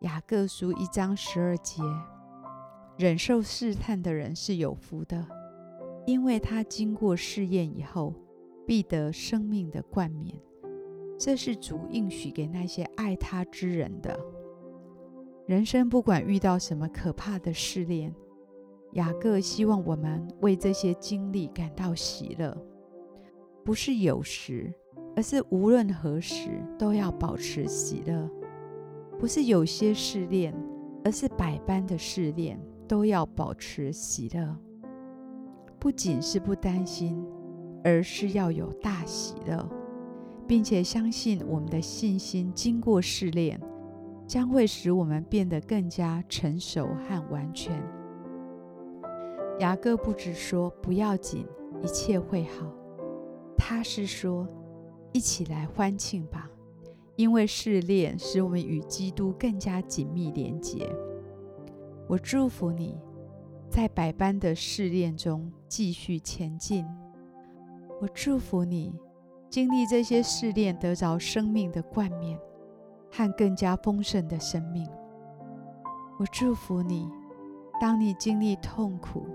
雅各书一章十二节：忍受试探的人是有福的，因为他经过试验以后，必得生命的冠冕。这是主应许给那些爱他之人的。人生不管遇到什么可怕的试炼，雅各希望我们为这些经历感到喜乐，不是有时，而是无论何时都要保持喜乐。不是有些试炼，而是百般的试炼，都要保持喜乐。不仅是不担心，而是要有大喜乐，并且相信我们的信心经过试炼，将会使我们变得更加成熟和完全。雅各不只说不要紧，一切会好，他是说一起来欢庆吧。因为试炼使我们与基督更加紧密连结。我祝福你，在百般的试炼中继续前进。我祝福你，经历这些试炼，得着生命的冠冕和更加丰盛的生命。我祝福你，当你经历痛苦、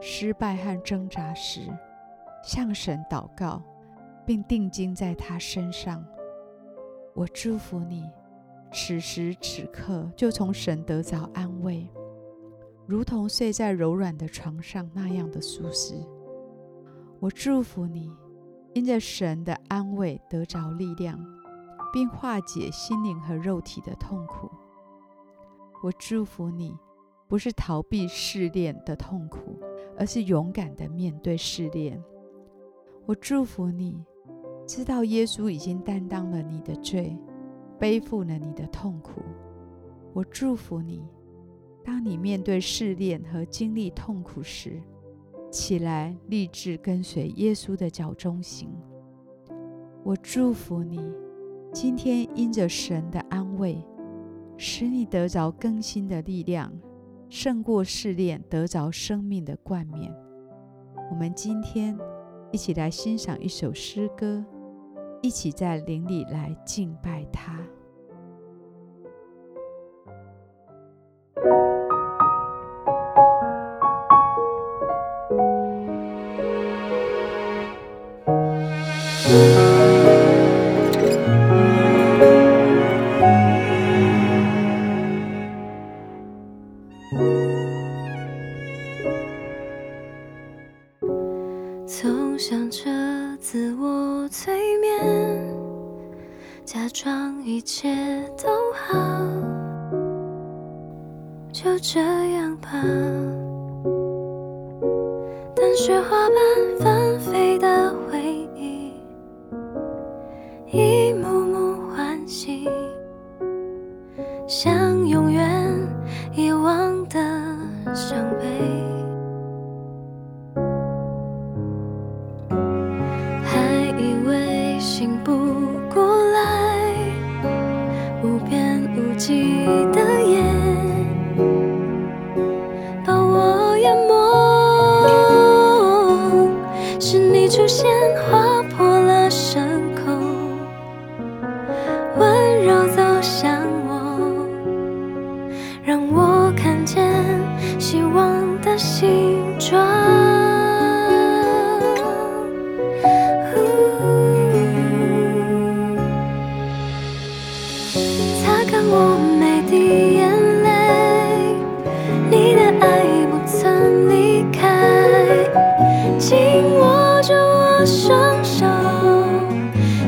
失败和挣扎时，向神祷告，并定睛在他身上。我祝福你，此时此刻就从神得着安慰，如同睡在柔软的床上那样的舒适。我祝福你，因着神的安慰得着力量，并化解心灵和肉体的痛苦。我祝福你，不是逃避试炼的痛苦，而是勇敢地面对试炼。我祝福你。知道耶稣已经担当了你的罪，背负了你的痛苦。我祝福你，当你面对试炼和经历痛苦时，起来立志跟随耶稣的脚踪行。我祝福你，今天因着神的安慰，使你得着更新的力量，胜过试炼，得着生命的冠冕。我们今天一起来欣赏一首诗歌。一起在灵里来敬拜他。都好，就这样吧。但雪花般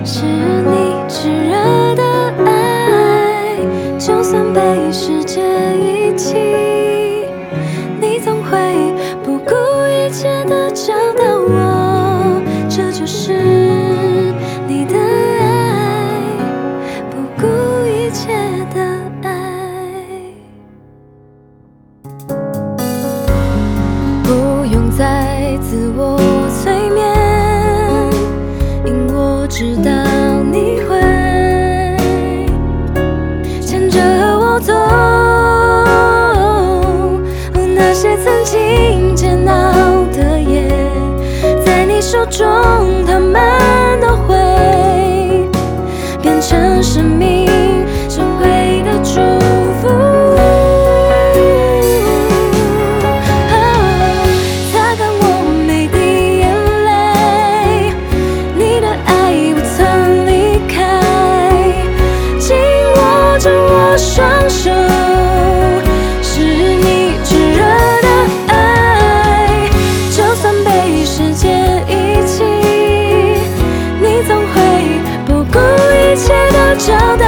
是你炙热的爱，就算被世界。直到你会牵着我走那些曾经煎熬的夜在你手中他们都会变成生命就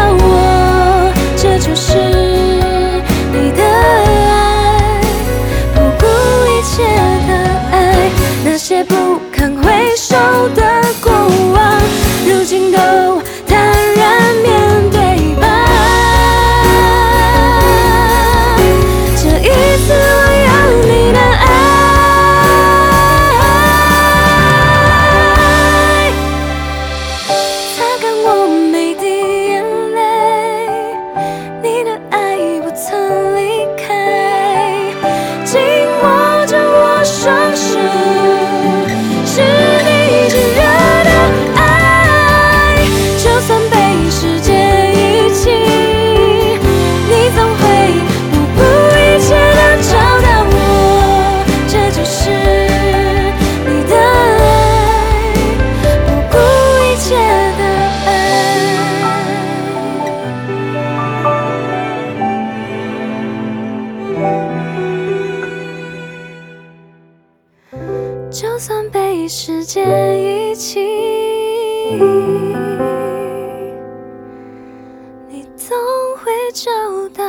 与时间一起。你总会找到